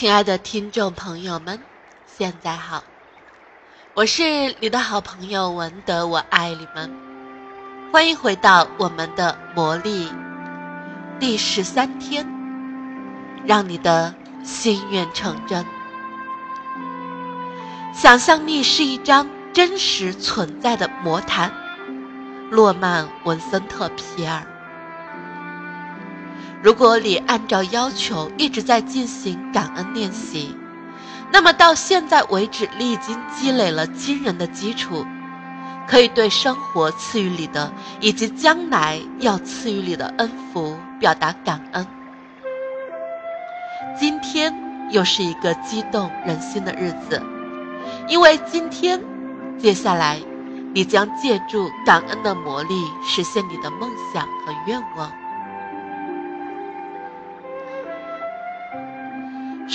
亲爱的听众朋友们，现在好，我是你的好朋友文德，我爱你们，欢迎回到我们的魔力第十三天，让你的心愿成真。想象力是一张真实存在的魔毯，诺曼·文森特·皮尔。如果你按照要求一直在进行感恩练习，那么到现在为止，你已经积累了惊人的基础，可以对生活赐予你的以及将来要赐予你的恩福表达感恩。今天又是一个激动人心的日子，因为今天，接下来，你将借助感恩的魔力实现你的梦想和愿望。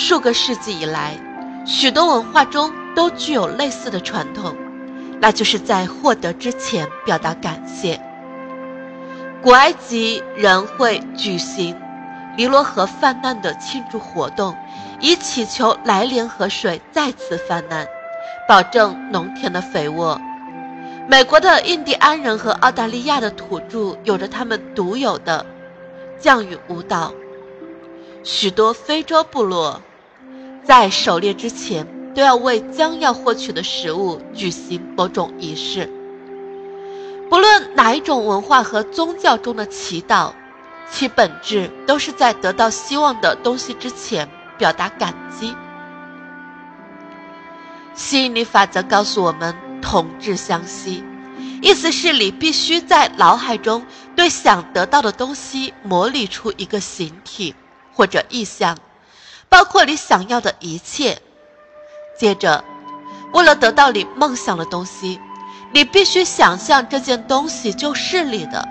数个世纪以来，许多文化中都具有类似的传统，那就是在获得之前表达感谢。古埃及人会举行尼罗河泛滥的庆祝活动，以祈求来年河水再次泛滥，保证农田的肥沃。美国的印第安人和澳大利亚的土著有着他们独有的降雨舞蹈。许多非洲部落在狩猎之前都要为将要获取的食物举行某种仪式。不论哪一种文化和宗教中的祈祷，其本质都是在得到希望的东西之前表达感激。吸引力法则告诉我们“同质相吸”，意思是你必须在脑海中对想得到的东西模拟出一个形体。或者意象，包括你想要的一切。接着，为了得到你梦想的东西，你必须想象这件东西就是你的，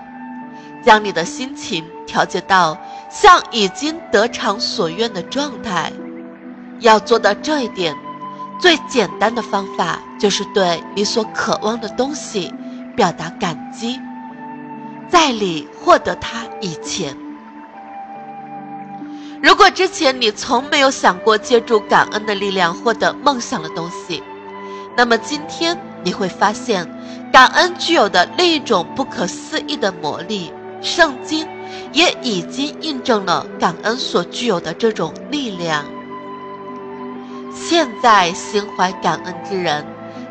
将你的心情调节到像已经得偿所愿的状态。要做到这一点，最简单的方法就是对你所渴望的东西表达感激，在你获得它以前。如果之前你从没有想过借助感恩的力量获得梦想的东西，那么今天你会发现，感恩具有的另一种不可思议的魔力。圣经也已经印证了感恩所具有的这种力量。现在心怀感恩之人，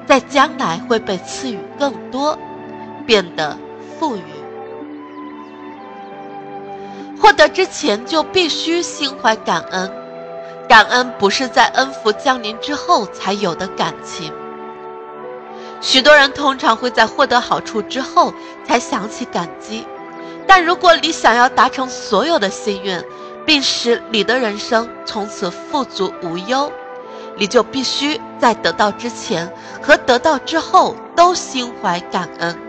在将来会被赐予更多，变得富裕。获得之前就必须心怀感恩，感恩不是在恩福降临之后才有的感情。许多人通常会在获得好处之后才想起感激，但如果你想要达成所有的心愿，并使你的人生从此富足无忧，你就必须在得到之前和得到之后都心怀感恩。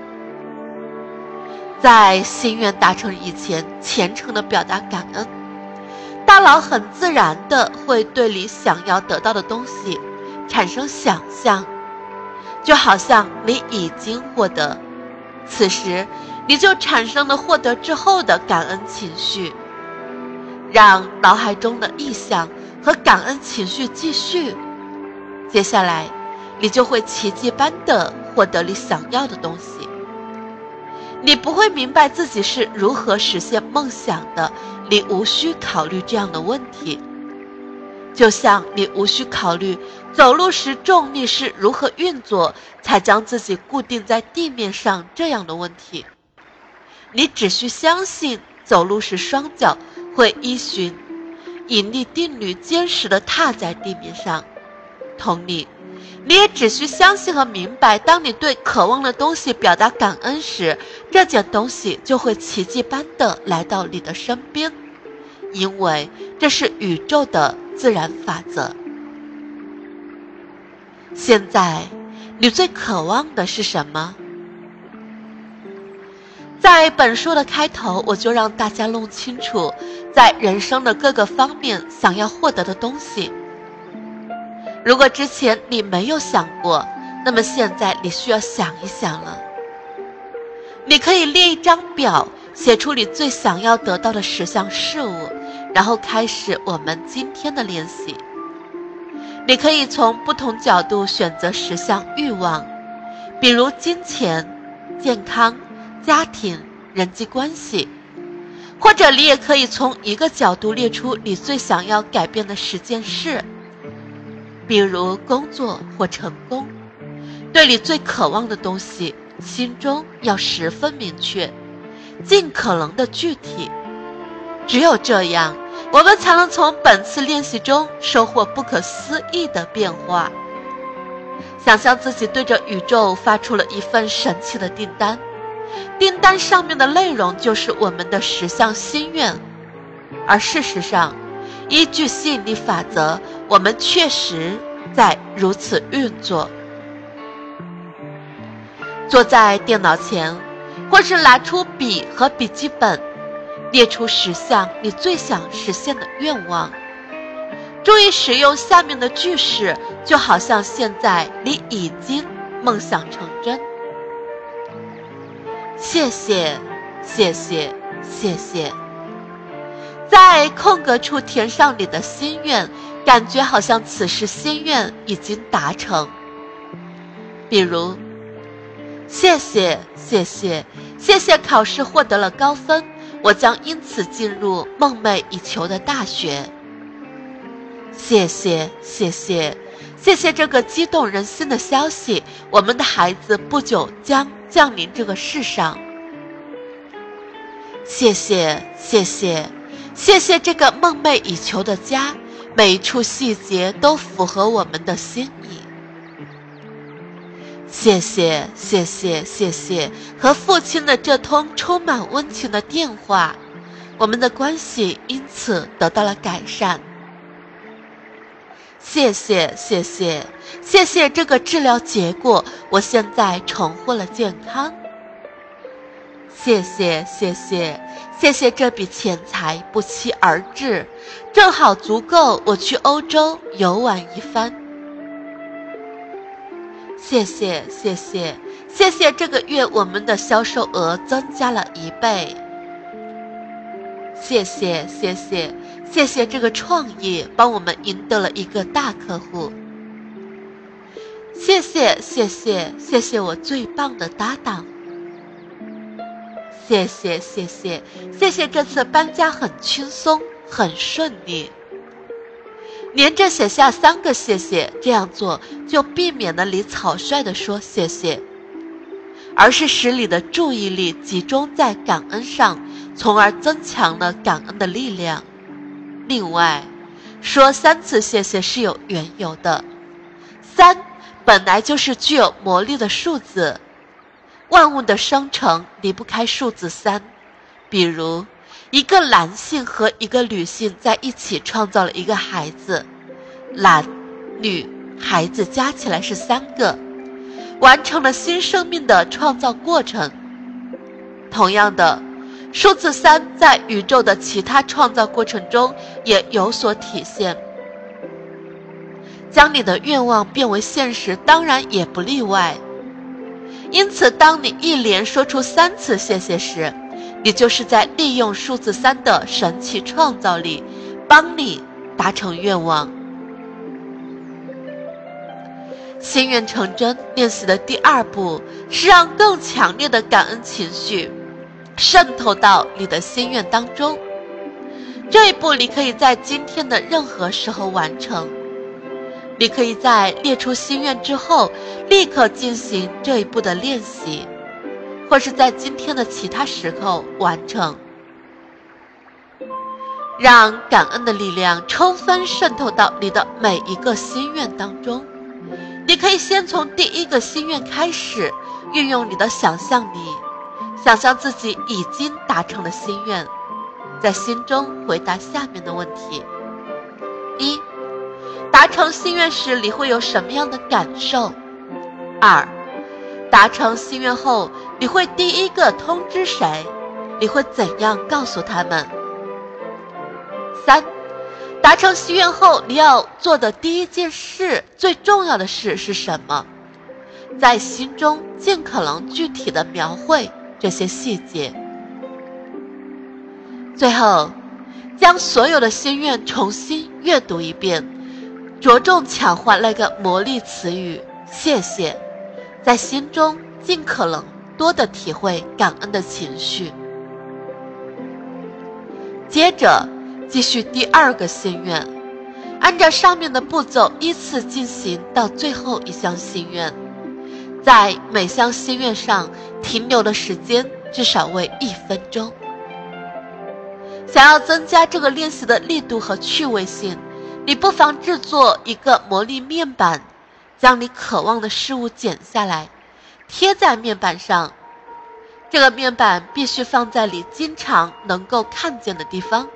在心愿达成以前，虔诚的表达感恩，大脑很自然的会对你想要得到的东西产生想象，就好像你已经获得，此时你就产生了获得之后的感恩情绪，让脑海中的意象和感恩情绪继续，接下来你就会奇迹般的获得你想要的东西。你不会明白自己是如何实现梦想的，你无需考虑这样的问题。就像你无需考虑走路时重力是如何运作才将自己固定在地面上这样的问题，你只需相信走路时双脚会依循引力定律坚实的踏在地面上。同理。你也只需相信和明白，当你对渴望的东西表达感恩时，这件东西就会奇迹般的来到你的身边，因为这是宇宙的自然法则。现在，你最渴望的是什么？在本书的开头，我就让大家弄清楚，在人生的各个方面想要获得的东西。如果之前你没有想过，那么现在你需要想一想了。你可以列一张表，写出你最想要得到的十项事物，然后开始我们今天的练习。你可以从不同角度选择十项欲望，比如金钱、健康、家庭、人际关系，或者你也可以从一个角度列出你最想要改变的十件事，比如工作或成功。对你最渴望的东西，心中要十分明确，尽可能的具体。只有这样。我们才能从本次练习中收获不可思议的变化。想象自己对着宇宙发出了一份神奇的订单，订单上面的内容就是我们的十项心愿。而事实上，依据吸引力法则，我们确实在如此运作。坐在电脑前，或是拿出笔和笔记本。列出十项你最想实现的愿望，注意使用下面的句式，就好像现在你已经梦想成真。谢谢，谢谢，谢谢。在空格处填上你的心愿，感觉好像此时心愿已经达成。比如，谢谢，谢谢，谢谢考试获得了高分。我将因此进入梦寐以求的大学。谢谢，谢谢，谢谢这个激动人心的消息！我们的孩子不久将降临这个世上。谢谢，谢谢，谢谢这个梦寐以求的家，每一处细节都符合我们的心意。谢谢，谢谢，谢谢和父亲的这通充满温情的电话，我们的关系因此得到了改善。谢谢，谢谢，谢谢这个治疗结果，我现在重获了健康。谢谢，谢谢，谢谢这笔钱财不期而至，正好足够我去欧洲游玩一番。谢谢谢谢谢谢！这个月我们的销售额增加了一倍。谢谢谢谢谢谢！这个创意帮我们赢得了一个大客户。谢谢谢谢谢谢！我最棒的搭档。谢谢谢谢谢谢！这次搬家很轻松，很顺利。连着写下三个谢谢，这样做就避免了你草率地说谢谢，而是使你的注意力集中在感恩上，从而增强了感恩的力量。另外，说三次谢谢是有缘由的，三本来就是具有魔力的数字，万物的生成离不开数字三，比如。一个男性和一个女性在一起创造了一个孩子，男、女孩子加起来是三个，完成了新生命的创造过程。同样的，数字三在宇宙的其他创造过程中也有所体现。将你的愿望变为现实，当然也不例外。因此，当你一连说出三次谢谢时，你就是在利用数字三的神奇创造力，帮你达成愿望。心愿成真练习的第二步是让更强烈的感恩情绪渗透到你的心愿当中。这一步你可以在今天的任何时候完成。你可以在列出心愿之后立刻进行这一步的练习。或是在今天的其他时候完成，让感恩的力量充分渗透到你的每一个心愿当中。你可以先从第一个心愿开始，运用你的想象力，想象自己已经达成了心愿，在心中回答下面的问题：一、达成心愿时你会有什么样的感受？二、达成心愿后，你会第一个通知谁？你会怎样告诉他们？三，达成心愿后，你要做的第一件事、最重要的事是什么？在心中尽可能具体的描绘这些细节。最后，将所有的心愿重新阅读一遍。着重强化那个魔力词语“谢谢”，在心中尽可能多的体会感恩的情绪。接着继续第二个心愿，按照上面的步骤依次进行到最后一项心愿，在每项心愿上停留的时间至少为一分钟。想要增加这个练习的力度和趣味性。你不妨制作一个魔力面板，将你渴望的事物剪下来，贴在面板上。这个面板必须放在你经常能够看见的地方。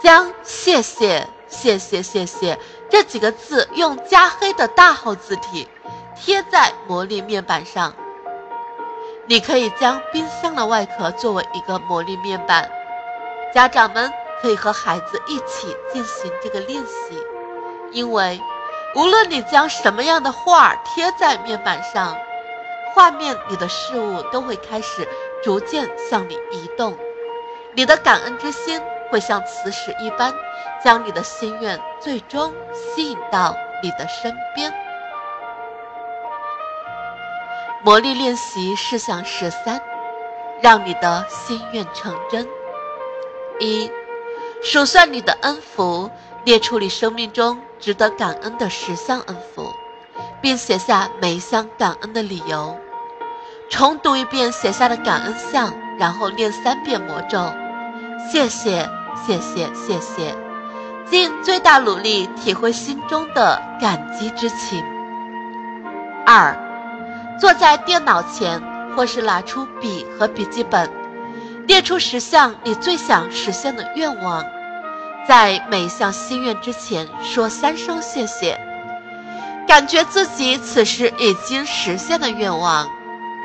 将“谢谢、谢谢、谢谢”这几个字用加黑的大号字体贴在魔力面板上。你可以将冰箱的外壳作为一个魔力面板，家长们。可以和孩子一起进行这个练习，因为无论你将什么样的画贴在面板上，画面里的事物都会开始逐渐向你移动。你的感恩之心会像磁石一般，将你的心愿最终吸引到你的身边。魔力练习事项十三：让你的心愿成真。一。数算你的恩福，列出你生命中值得感恩的十项恩福，并写下每一项感恩的理由。重读一遍写下的感恩项，然后念三遍魔咒：谢谢，谢谢，谢谢。尽最大努力体会心中的感激之情。二，坐在电脑前，或是拿出笔和笔记本。列出十项你最想实现的愿望，在每一项心愿之前说三声谢谢，感觉自己此时已经实现的愿望，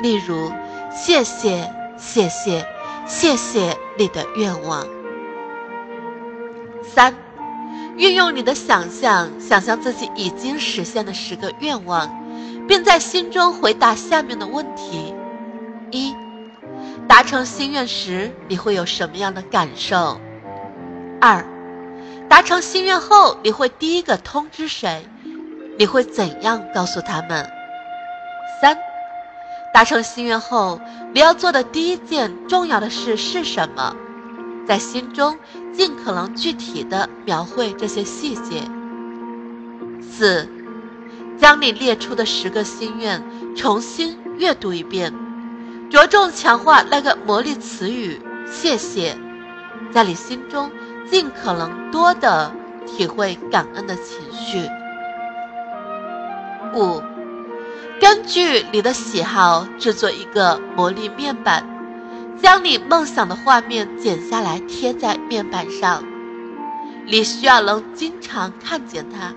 例如谢谢谢谢谢谢你的愿望。三，运用你的想象，想象自己已经实现的十个愿望，并在心中回答下面的问题：一。达成心愿时，你会有什么样的感受？二，达成心愿后，你会第一个通知谁？你会怎样告诉他们？三，达成心愿后，你要做的第一件重要的事是什么？在心中尽可能具体的描绘这些细节。四，将你列出的十个心愿重新阅读一遍。着重强化那个魔力词语“谢谢”，在你心中尽可能多的体会感恩的情绪。五，根据你的喜好制作一个魔力面板，将你梦想的画面剪下来贴在面板上。你需要能经常看见它。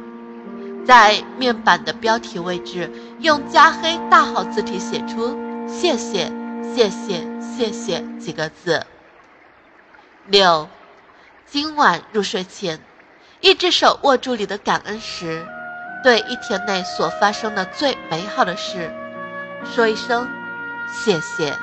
在面板的标题位置，用加黑大号字体写出“谢谢”。谢谢，谢谢几个字。六，今晚入睡前，一只手握住你的感恩石，对一天内所发生的最美好的事，说一声谢谢。